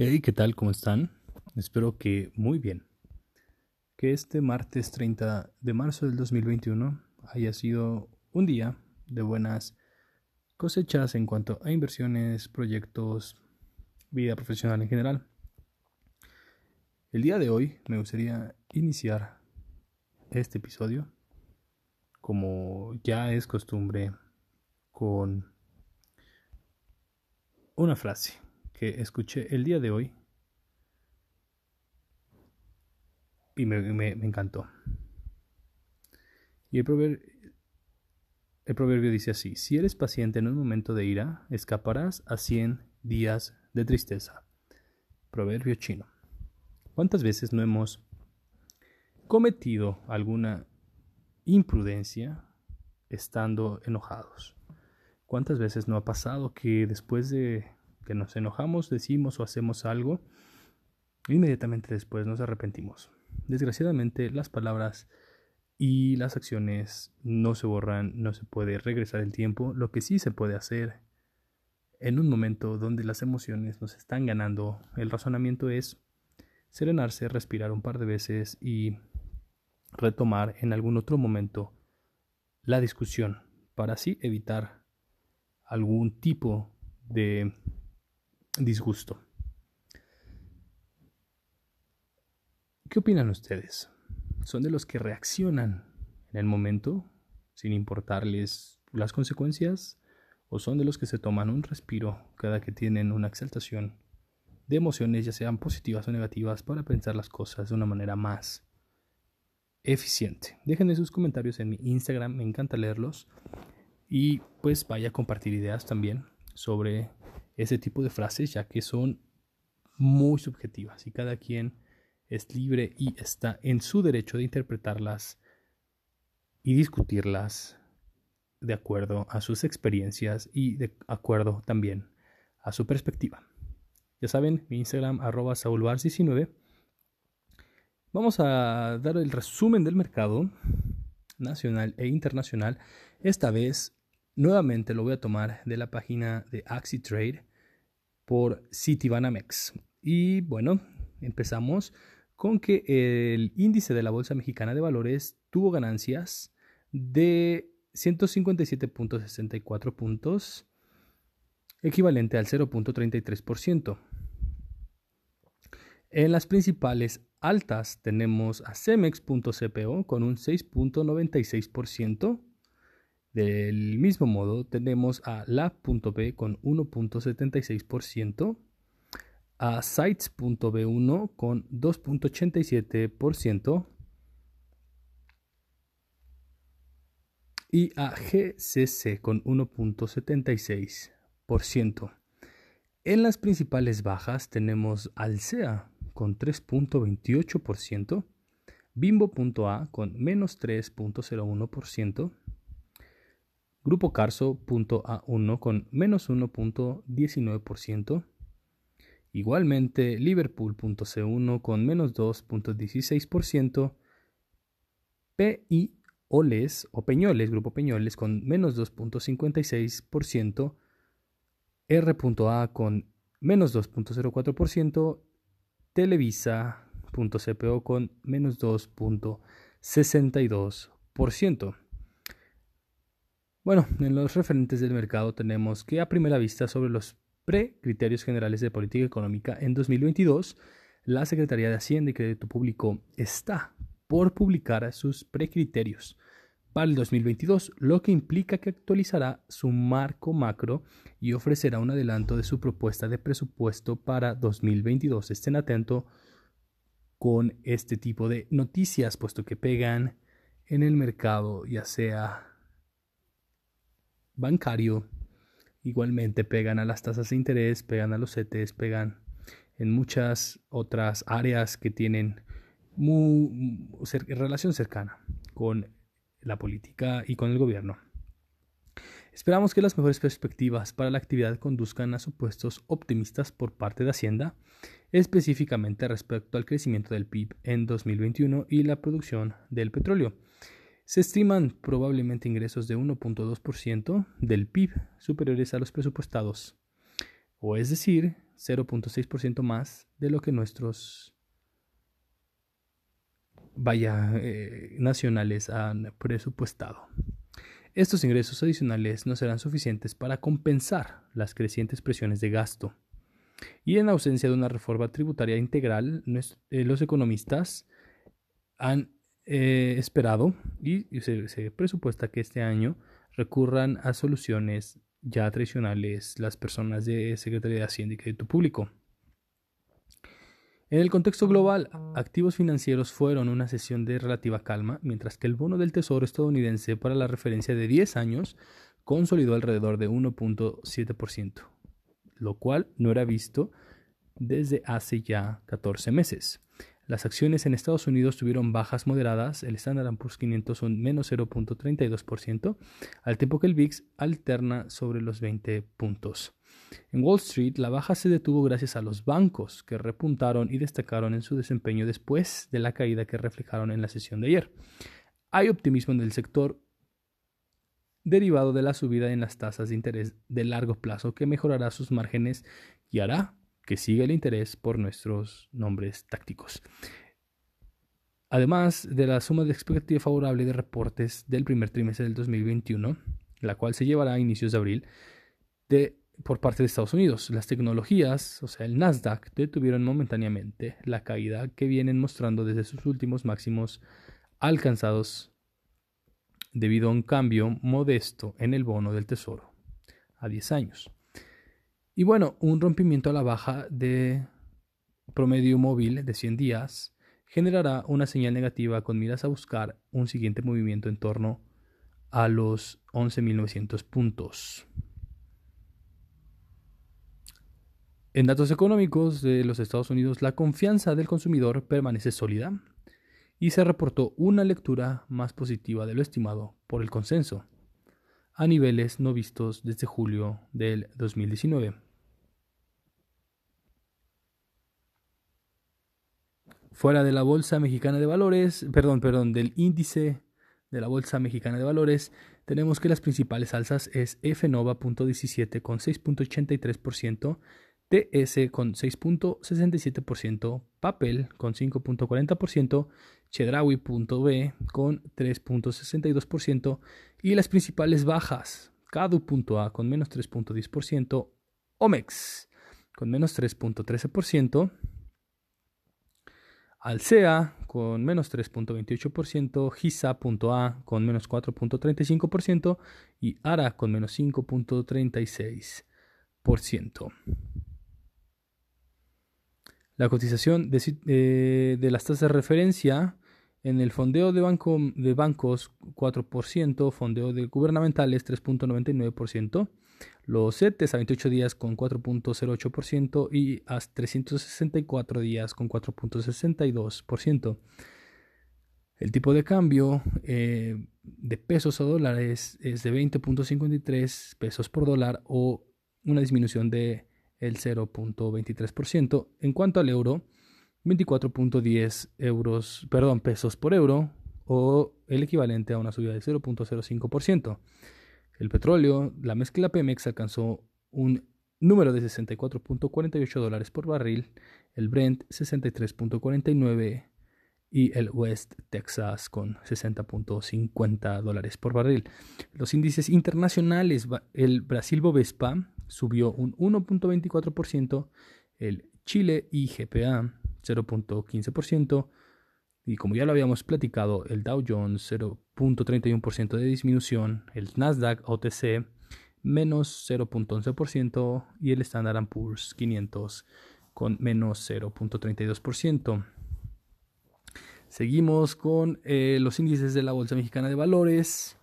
Hey, ¿qué tal? ¿Cómo están? Espero que muy bien. Que este martes 30 de marzo del 2021 haya sido un día de buenas cosechas en cuanto a inversiones, proyectos, vida profesional en general. El día de hoy me gustaría iniciar este episodio, como ya es costumbre, con una frase que escuché el día de hoy y me, encantó. Y el proverbio, el proverbio dice así, si eres paciente en un momento de ira, escaparás a cien días de tristeza. Proverbio chino. ¿Cuántas veces no hemos cometido alguna imprudencia estando enojados? ¿Cuántas veces no ha pasado que después de que nos enojamos, decimos o hacemos algo, inmediatamente después nos arrepentimos. Desgraciadamente las palabras y las acciones no se borran, no se puede regresar el tiempo. Lo que sí se puede hacer en un momento donde las emociones nos están ganando, el razonamiento es serenarse, respirar un par de veces y retomar en algún otro momento la discusión para así evitar algún tipo de disgusto. ¿Qué opinan ustedes? ¿Son de los que reaccionan en el momento sin importarles las consecuencias? ¿O son de los que se toman un respiro cada que tienen una exaltación de emociones, ya sean positivas o negativas, para pensar las cosas de una manera más eficiente? Déjenme sus comentarios en mi Instagram, me encanta leerlos. Y pues vaya a compartir ideas también sobre ese tipo de frases, ya que son muy subjetivas y cada quien es libre y está en su derecho de interpretarlas y discutirlas de acuerdo a sus experiencias y de acuerdo también a su perspectiva. Ya saben, mi Instagram arroba 19 Vamos a dar el resumen del mercado nacional e internacional. Esta vez nuevamente lo voy a tomar de la página de AxiTrade por Citibanamex. Y bueno, empezamos con que el índice de la Bolsa Mexicana de Valores tuvo ganancias de 157.64 puntos, equivalente al 0.33%. En las principales altas tenemos a Cemex.cpo con un 6.96%, del mismo modo, tenemos a Lab.b con 1.76%, a Sites.b1 con 2.87% y a GCC con 1.76%. En las principales bajas tenemos Alsea con 3.28%, Bimbo.a con menos 3.01%, Grupo Carso.a1 con menos 1.19%. Igualmente Liverpool.c1 con menos 2.16%. PI Oles o Peñoles, Grupo Peñoles con menos 2.56%. R.A con menos 2.04%. Televisa.cpo con menos 2.62%. Bueno, en los referentes del mercado tenemos que a primera vista sobre los pre-criterios generales de política económica en 2022, la Secretaría de Hacienda y Crédito Público está por publicar sus precriterios para el 2022, lo que implica que actualizará su marco macro y ofrecerá un adelanto de su propuesta de presupuesto para 2022. Estén atentos con este tipo de noticias, puesto que pegan en el mercado, ya sea bancario. Igualmente pegan a las tasas de interés, pegan a los CETES, pegan en muchas otras áreas que tienen relación cercana con la política y con el gobierno. Esperamos que las mejores perspectivas para la actividad conduzcan a supuestos optimistas por parte de Hacienda, específicamente respecto al crecimiento del PIB en 2021 y la producción del petróleo. Se estiman probablemente ingresos de 1.2% del PIB superiores a los presupuestados, o es decir, 0.6% más de lo que nuestros vaya eh, nacionales han presupuestado. Estos ingresos adicionales no serán suficientes para compensar las crecientes presiones de gasto. Y en ausencia de una reforma tributaria integral, eh, los economistas han eh, esperado y se, presupuesta que este año recurran a soluciones ya tradicionales las personas de Secretaría de Hacienda y Crédito Público. En el contexto global, activos financieros fueron una sesión de relativa calma, mientras que el bono del Tesoro estadounidense para la referencia de 10 años consolidó alrededor de 1.7%, lo cual no era visto desde hace ya 14 meses. Las acciones en Estados Unidos tuvieron bajas moderadas, el Standard Poor's 500 son menos 0.32%, al tiempo que el VIX alterna sobre los 20 puntos. En Wall Street, la baja se detuvo gracias a los bancos, que repuntaron y destacaron en su desempeño después de la caída que reflejaron en la sesión de ayer. Hay optimismo en el sector derivado de la subida en las tasas de interés de largo plazo que mejorará sus márgenes y hará que siga el interés por nuestros nombres tácticos. Además de la suma de expectativa favorable de reportes del primer trimestre del 2021, la cual se llevará a inicios de abril, de, por parte de Estados Unidos. Las tecnologías, o sea, el Nasdaq, detuvieron momentáneamente la caída que vienen mostrando desde sus últimos máximos alcanzados debido a un cambio modesto en el bono del Tesoro a 10 años. Y bueno, un rompimiento a la baja de promedio móvil de 100 días generará una señal negativa con miras a buscar un siguiente movimiento en torno a los 11.900 puntos. En datos económicos de los Estados Unidos, la confianza del consumidor permanece sólida y se reportó una lectura más positiva de lo estimado por el consenso, a niveles no vistos desde julio del 2019. Fuera de la Bolsa Mexicana de Valores, perdón, perdón, del índice de la Bolsa Mexicana de Valores, tenemos que las principales alzas es FNOVA.17 con 6.83%, TS con 6.67%, Papel con 5.40%, Chedraui.b con 3.62% y las principales bajas, Cadu.a con menos 3.10%, Omex con menos 3.13%, Alsea con menos 3.28%, Gisa.a con menos 4.35% y ARA con menos 5.36%. La cotización de, eh, de, las tasas de referencia en el fondeo de, de bancos 4%, fondeo de gubernamentales 3.99%, los CETES a 28 días con 4.08% y a 364 días con 4.62%. El tipo de cambio eh, de pesos a dólares es de 20.53 pesos por dólar o una disminución de el 0.23%. En cuanto al euro, 24.10 euros, perdón, pesos por euro o el equivalente a una subida de 0.05%. El petróleo, la mezcla Pemex alcanzó un número de 64.48 dólares por barril, el Brent 63.49 y el West Texas con 60.50 dólares por barril. Los índices internacionales, el Brasil Bovespa subió un 1.24%, el Chile IGPA 0.15%, y como ya lo habíamos platicado, el Dow Jones 0.31% de disminución, el Nasdaq OTC menos 0.11% y el Standard Poor's 500 con menos 0.32%. Seguimos con eh, los índices de la Bolsa Mexicana de Valores.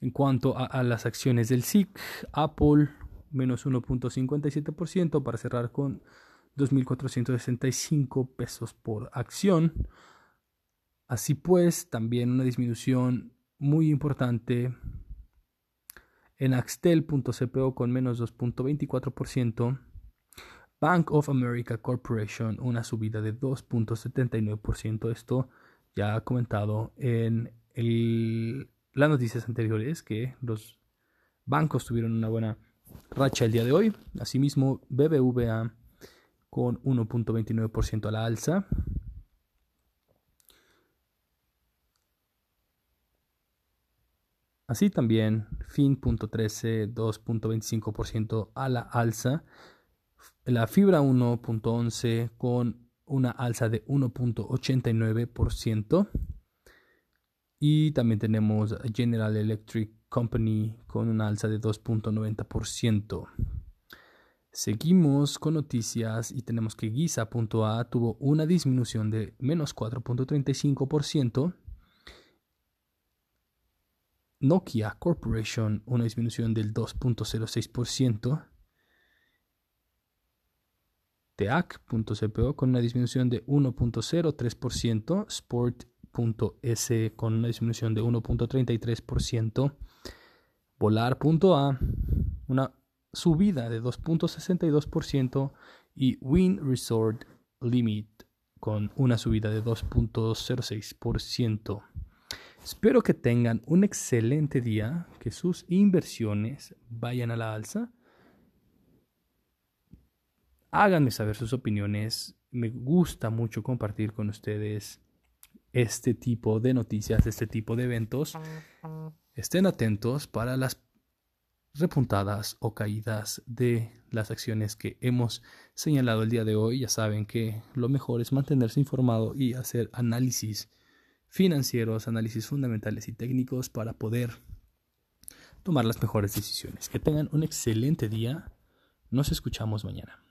En cuanto a, a las acciones del SIC, Apple menos 1.57% para cerrar con 2.465 pesos por acción. Así pues, también una disminución muy importante en Axtel.cpo con menos 2.24%. Bank of America Corporation una subida de 2.79%. Esto ya ha comentado en las noticias anteriores que los bancos tuvieron una buena racha el día de hoy. Asimismo, BBVA con 1.29% a la alza. Así también Fin.13 2.25% a la alza. La fibra 1.11 con una alza de 1.89%. Y también tenemos General Electric Company con una alza de 2.90%. Seguimos con noticias y tenemos que Giza.a tuvo una disminución de menos 4.35%. Nokia Corporation una disminución del 2.06%. TEAC.cpo con una disminución de 1.03%. Sport.s con una disminución de 1.33%. Volar.a una subida de 2.62% y Win Resort Limit con una subida de 2.06%. Espero que tengan un excelente día, que sus inversiones vayan a la alza. Háganme saber sus opiniones. Me gusta mucho compartir con ustedes este tipo de noticias, este tipo de eventos. Estén atentos para las repuntadas o caídas de las acciones que hemos señalado el día de hoy. Ya saben que lo mejor es mantenerse informado y hacer análisis financieros, análisis fundamentales y técnicos para poder tomar las mejores decisiones. Que tengan un excelente día. Nos escuchamos mañana.